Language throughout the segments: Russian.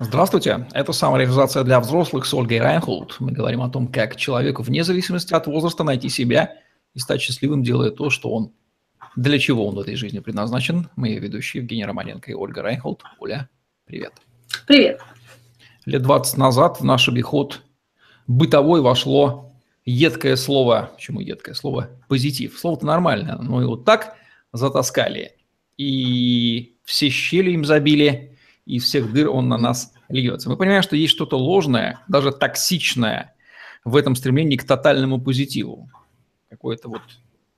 Здравствуйте, это самореализация для взрослых с Ольгой Райнхолд. Мы говорим о том, как человеку вне зависимости от возраста найти себя и стать счастливым, делая то, что он, для чего он в этой жизни предназначен. Мы ведущие Евгений Романенко и Ольга Райнхолд. Оля, привет. Привет. Лет 20 назад в наш обиход бытовой вошло едкое слово, почему едкое слово? Позитив. Слово-то нормальное, но его так затаскали. И все щели им забили, и из всех дыр он на нас льется. Мы понимаем, что есть что-то ложное, даже токсичное в этом стремлении к тотальному позитиву. Какой-то вот,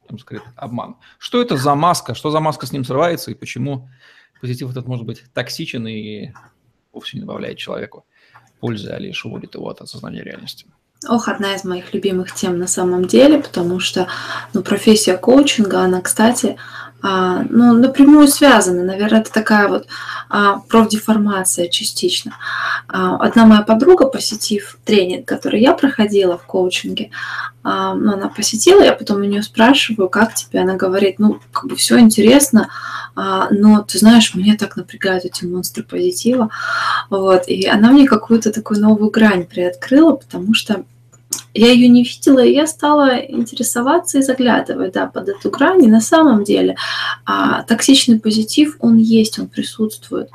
там сказать, обман. Что это за маска? Что за маска с ним срывается и почему позитив этот может быть токсичен и вовсе не добавляет человеку пользы, а лишь уводит его от осознания реальности? Ох, одна из моих любимых тем на самом деле, потому что ну, профессия коучинга, она, кстати, ну, напрямую связаны. Наверное, это такая вот а, профдеформация частично. А, одна моя подруга, посетив тренинг, который я проходила в коучинге, а, ну, она посетила, я потом у нее спрашиваю, как тебе? Она говорит, ну, как бы все интересно, а, но ты знаешь, меня так напрягают эти монстры позитива. Вот, и она мне какую-то такую новую грань приоткрыла, потому что я ее не видела, и я стала интересоваться и заглядывать да, под эту грань. И на самом деле а, токсичный позитив, он есть, он присутствует.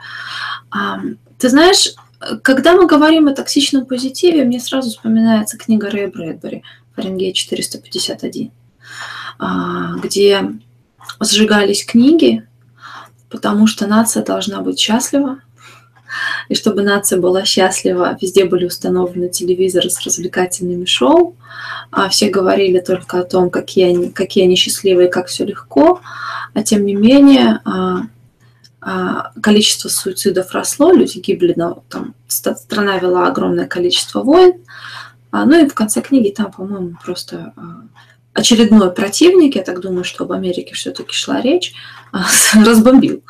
А, ты знаешь, когда мы говорим о токсичном позитиве, мне сразу вспоминается книга Рэя Брэдбери «Фаренгейт 451», а, где сжигались книги, потому что нация должна быть счастлива, и чтобы нация была счастлива, везде были установлены телевизоры с развлекательными шоу, а все говорили только о том, какие они, какие они счастливые, как все легко, а тем не менее а, а, количество суицидов росло, люди гибли, но там страна вела огромное количество войн, а, ну и в конце книги там, по-моему, просто очередной противник, я так думаю, что об Америке все-таки шла речь, разбомбил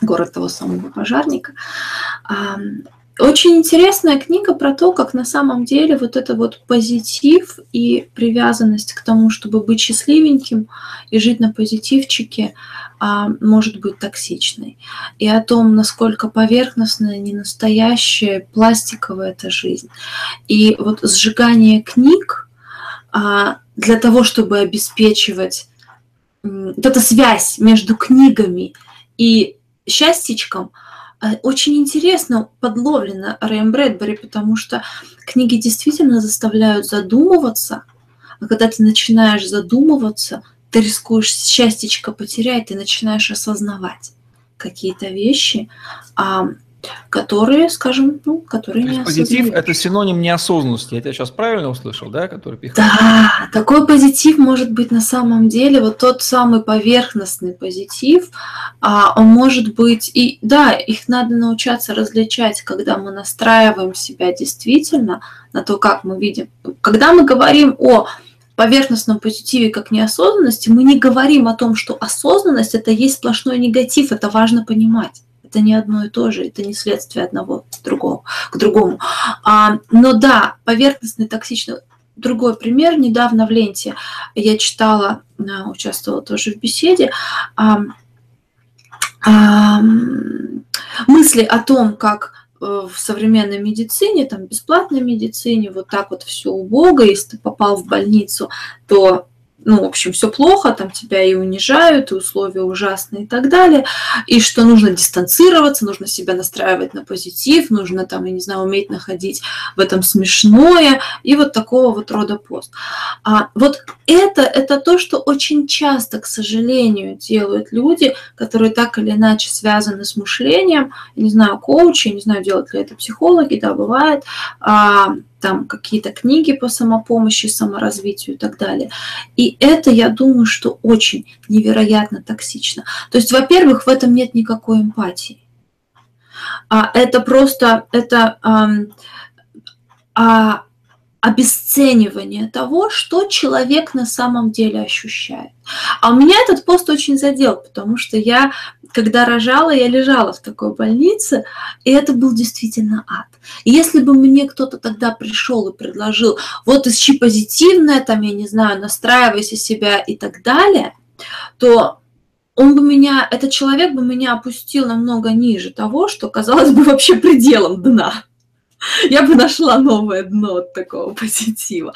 город того самого пожарника. Очень интересная книга про то, как на самом деле вот это вот позитив и привязанность к тому, чтобы быть счастливеньким и жить на позитивчике, а, может быть токсичной. И о том, насколько поверхностная, ненастоящая, пластиковая эта жизнь. И вот сжигание книг а, для того, чтобы обеспечивать вот эта связь между книгами и счастьечком, э, очень интересно подловлено Рэем Брэдбери, потому что книги действительно заставляют задумываться, а когда ты начинаешь задумываться, ты рискуешь счастьечко потерять, ты начинаешь осознавать какие-то вещи, а которые, скажем, ну, которые То не позитив – это синоним неосознанности. Я тебя сейчас правильно услышал, да, который пихает? Да, такой позитив может быть на самом деле вот тот самый поверхностный позитив, а он может быть и да, их надо научаться различать, когда мы настраиваем себя действительно на то, как мы видим. Когда мы говорим о поверхностном позитиве как неосознанности, мы не говорим о том, что осознанность это есть сплошной негатив, это важно понимать. Это не одно и то же, это не следствие одного к другому. К другому. А, но да, поверхностный токсичный другой пример. Недавно в ленте я читала, а, участвовала тоже в беседе, а, а, мысли о том, как э, в современной медицине, там, бесплатной медицине, вот так вот все убого, если ты попал в больницу, то ну, в общем, все плохо, там тебя и унижают, и условия ужасные и так далее, и что нужно дистанцироваться, нужно себя настраивать на позитив, нужно там, я не знаю, уметь находить в этом смешное, и вот такого вот рода пост. А вот это, это то, что очень часто, к сожалению, делают люди, которые так или иначе связаны с мышлением, я не знаю, коучи, не знаю, делают ли это психологи, да, бывает, а, там какие-то книги по самопомощи, саморазвитию и так далее. И это, я думаю, что очень невероятно токсично. То есть, во-первых, в этом нет никакой эмпатии. А это просто это а, а, обесценивание того, что человек на самом деле ощущает. А у меня этот пост очень задел, потому что я, когда рожала, я лежала в такой больнице, и это был действительно ад. И если бы мне кто-то тогда пришел и предложил, вот ищи позитивное, там, я не знаю, настраивайся себя и так далее, то он бы меня, этот человек бы меня опустил намного ниже того, что казалось бы вообще пределом дна. Я бы нашла новое дно от такого позитива.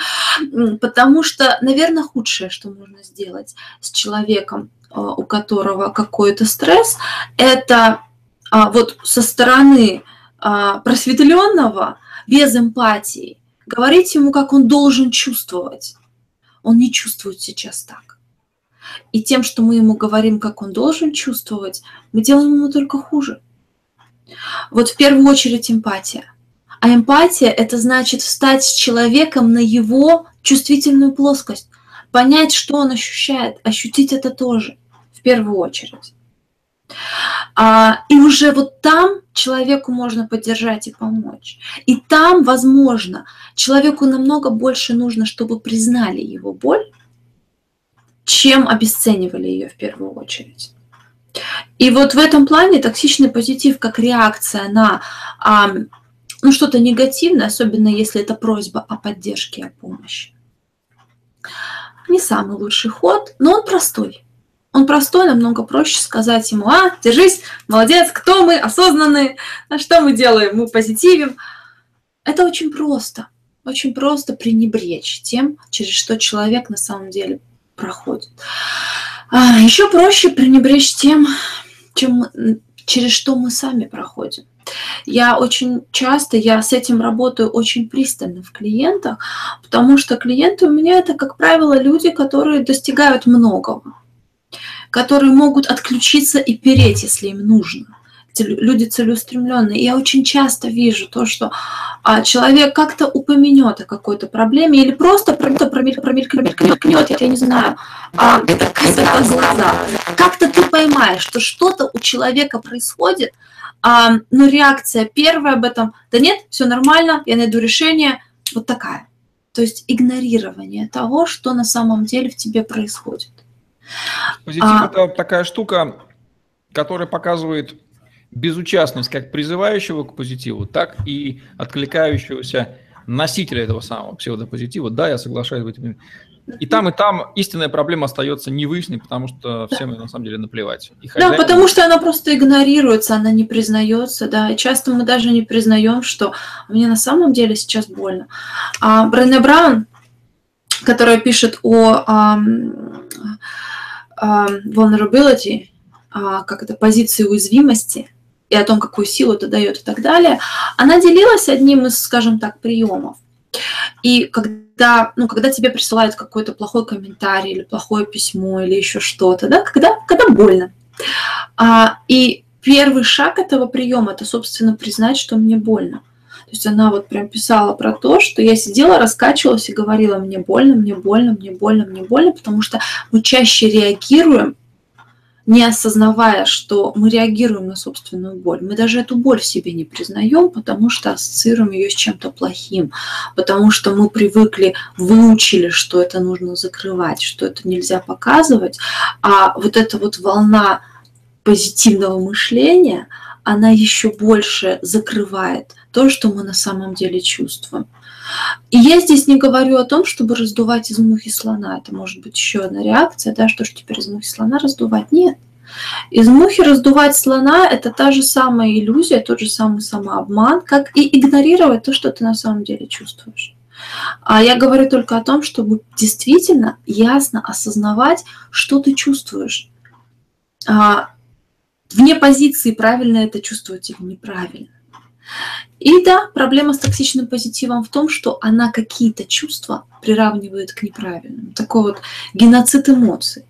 Потому что, наверное, худшее, что можно сделать с человеком, а, у которого какой-то стресс, это а, вот со стороны просветленного, без эмпатии, говорить ему, как он должен чувствовать. Он не чувствует сейчас так. И тем, что мы ему говорим, как он должен чувствовать, мы делаем ему только хуже. Вот в первую очередь эмпатия. А эмпатия – это значит встать с человеком на его чувствительную плоскость, понять, что он ощущает, ощутить это тоже в первую очередь. А, и уже вот там человеку можно поддержать и помочь. И там, возможно, человеку намного больше нужно, чтобы признали его боль, чем обесценивали ее в первую очередь. И вот в этом плане токсичный позитив как реакция на а, ну, что-то негативное, особенно если это просьба о поддержке, о помощи. Не самый лучший ход, но он простой. Он простой, намного проще сказать ему, а, держись, молодец, кто мы, осознанные, а что мы делаем, мы позитивим. Это очень просто, очень просто пренебречь тем, через что человек на самом деле проходит. А, еще проще пренебречь тем, чем, через что мы сами проходим. Я очень часто, я с этим работаю очень пристально в клиентах, потому что клиенты у меня это, как правило, люди, которые достигают многого, которые могут отключиться и переть, если им нужно люди целеустремленные. Я очень часто вижу то, что а, человек как-то упомянет о какой-то проблеме или просто промелькнет, промелькнет, промелькнет, я не знаю, а, как-то глаза. Как-то ты поймаешь, что что-то у человека происходит, а, но реакция первая об этом, да нет, все нормально, я найду решение, вот такая. То есть игнорирование того, что на самом деле в тебе происходит. Позитив а, это такая штука, которая показывает безучастность как призывающего к позитиву, так и откликающегося носителя этого самого псевдопозитива. Да, я соглашаюсь в этом. И там, и там истинная проблема остается невыясненной, потому что всем на самом деле наплевать. И хозяин... Да, потому что она просто игнорируется, она не признается, да. И часто мы даже не признаем, что мне на самом деле сейчас больно. А Брене Браун, которая пишет о um, vulnerability, uh, как это, позиции уязвимости, и о том, какую силу это дает и так далее, она делилась одним из, скажем так, приемов. И когда, ну, когда тебе присылают какой-то плохой комментарий или плохое письмо или еще что-то, да, когда, когда больно. А, и первый шаг этого приема это, собственно, признать, что мне больно. То есть она вот прям писала про то, что я сидела, раскачивалась и говорила, мне больно, мне больно, мне больно, мне больно, потому что мы чаще реагируем не осознавая, что мы реагируем на собственную боль. Мы даже эту боль в себе не признаем, потому что ассоциируем ее с чем-то плохим, потому что мы привыкли, выучили, что это нужно закрывать, что это нельзя показывать, а вот эта вот волна позитивного мышления, она еще больше закрывает то, что мы на самом деле чувствуем. И я здесь не говорю о том, чтобы раздувать из мухи слона. Это может быть еще одна реакция, да, что ж теперь из мухи слона раздувать? Нет. Из мухи раздувать слона – это та же самая иллюзия, тот же самый самообман, как и игнорировать то, что ты на самом деле чувствуешь. А я говорю только о том, чтобы действительно ясно осознавать, что ты чувствуешь. А, вне позиции правильно это чувствовать или неправильно. И да, проблема с токсичным позитивом в том, что она какие-то чувства приравнивает к неправильным. Такой вот геноцид эмоций.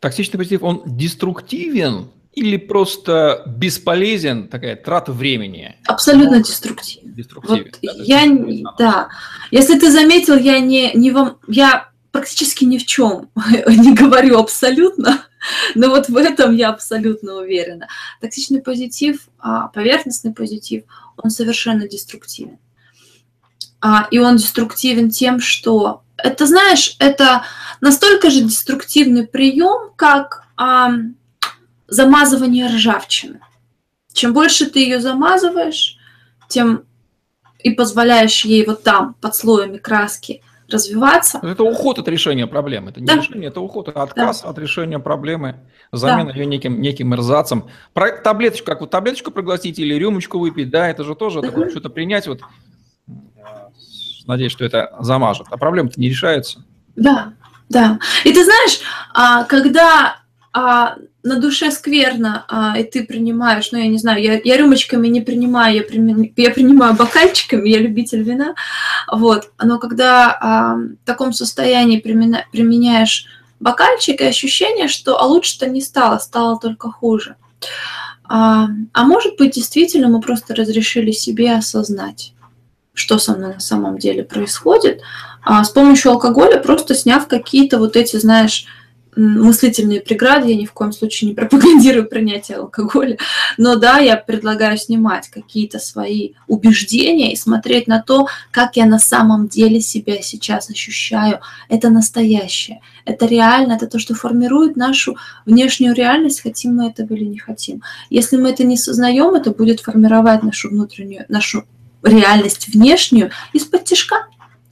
Токсичный позитив, он деструктивен или просто бесполезен, такая трата времени? Абсолютно ну, деструктивен. Деструктивен. Вот да, я, да. Если ты заметил, я не, не вам, я практически ни в чем не говорю абсолютно, но вот в этом я абсолютно уверена. Токсичный позитив, а, поверхностный позитив, он совершенно деструктивен. А, и он деструктивен тем, что это, знаешь, это настолько же деструктивный прием, как а, замазывание ржавчины. Чем больше ты ее замазываешь, тем и позволяешь ей вот там, под слоями краски, развиваться. Это уход от решения проблемы. Это не да. решение, это уход, это отказ да. от решения проблемы, замена да. ее неким, неким эрзацем. Про таблеточку, как вот таблеточку проглотить или рюмочку выпить, да, это же тоже такое, что-то принять. Вот, надеюсь, что это замажет. А проблема-то не решается. Да, да. И ты знаешь, а, когда а, на душе скверно, а, и ты принимаешь, ну, я не знаю, я, я рюмочками не принимаю, я, при, я принимаю бокальчиками, я любитель вина, вот, но когда а, в таком состоянии примена, применяешь бокальчик, и ощущение, что а лучше-то не стало, стало только хуже. А, а может быть, действительно, мы просто разрешили себе осознать, что со мной на самом деле происходит, а, с помощью алкоголя, просто сняв какие-то вот эти, знаешь, мыслительные преграды, я ни в коем случае не пропагандирую принятие алкоголя, но да, я предлагаю снимать какие-то свои убеждения и смотреть на то, как я на самом деле себя сейчас ощущаю. Это настоящее, это реально, это то, что формирует нашу внешнюю реальность, хотим мы этого или не хотим. Если мы это не сознаем, это будет формировать нашу внутреннюю, нашу реальность внешнюю из-под тяжка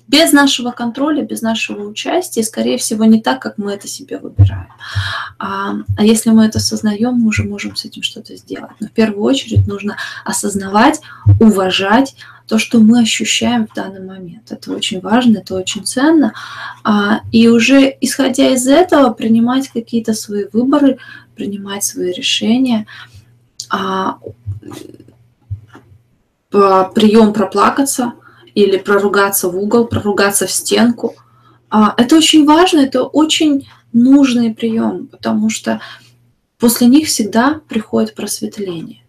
без нашего контроля, без нашего участия, скорее всего, не так, как мы это себе выбираем. А, а если мы это осознаем, мы уже можем с этим что-то сделать. Но в первую очередь нужно осознавать, уважать то, что мы ощущаем в данный момент. Это очень важно, это очень ценно. А, и уже исходя из этого принимать какие-то свои выборы, принимать свои решения. А, прием проплакаться – или проругаться в угол, проругаться в стенку. А, это очень важно, это очень нужный прием, потому что после них всегда приходит просветление.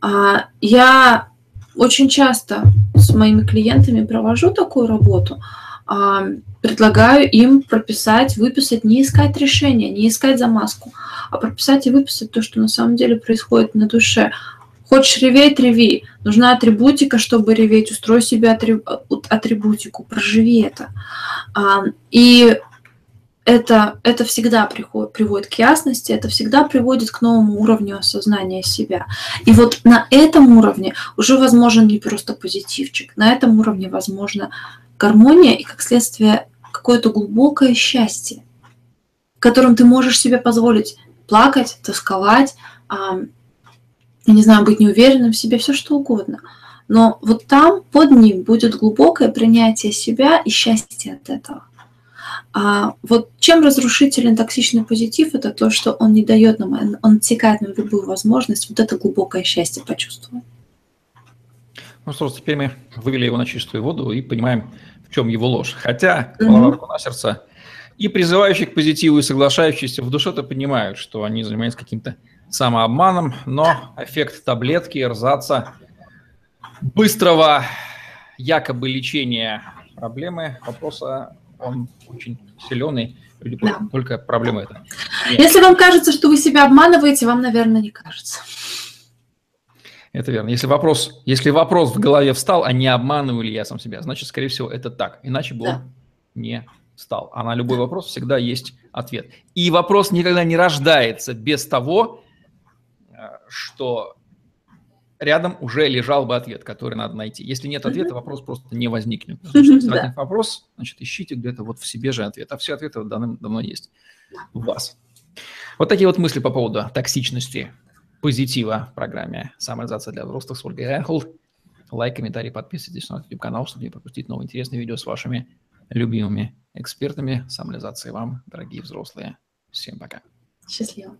А, я очень часто с моими клиентами провожу такую работу, а, предлагаю им прописать, выписать, не искать решения, не искать замазку, а прописать и выписать то, что на самом деле происходит на душе. Хочешь реветь, реви. Нужна атрибутика, чтобы реветь. Устрой себе атрибутику, проживи это. А, и это, это всегда приходит, приводит к ясности, это всегда приводит к новому уровню осознания себя. И вот на этом уровне уже возможен не просто позитивчик, на этом уровне возможна гармония и, как следствие, какое-то глубокое счастье, в котором ты можешь себе позволить плакать, тосковать, не знаю, быть неуверенным в себе, все что угодно. Но вот там под ним будет глубокое принятие себя и счастье от этого. А вот чем разрушителен токсичный позитив, это то, что он не дает нам, он отсекает нам любую возможность вот это глубокое счастье почувствовать. Ну что, теперь мы вывели его на чистую воду и понимаем, в чем его ложь. Хотя, голова mm на сердце, и призывающие к позитиву, и соглашающиеся в душе-то понимают, что они занимаются каким-то самообманом, но эффект таблетки, рзаца, быстрого якобы лечения проблемы, вопроса, он очень силен, люди да. только проблема это. Нет. Если вам кажется, что вы себя обманываете, вам, наверное, не кажется. Это верно. Если вопрос, если вопрос в голове встал, а не обманываю ли я сам себя, значит, скорее всего, это так. Иначе бы да. он не встал. А на любой вопрос всегда есть ответ. И вопрос никогда не рождается без того, что рядом уже лежал бы ответ, который надо найти. Если нет ответа, вопрос просто не возникнет. Значит, да. вопрос, значит, ищите где-то вот в себе же ответ. А все ответы давно есть в вас. Вот такие вот мысли по поводу токсичности позитива в программе «Самореализация для взрослых» с Ольгой Райнхолд. Лайк, комментарий, подписывайтесь на YouTube-канал, чтобы не пропустить новые интересные видео с вашими любимыми экспертами самореализации вам, дорогие взрослые. Всем пока. Счастливо.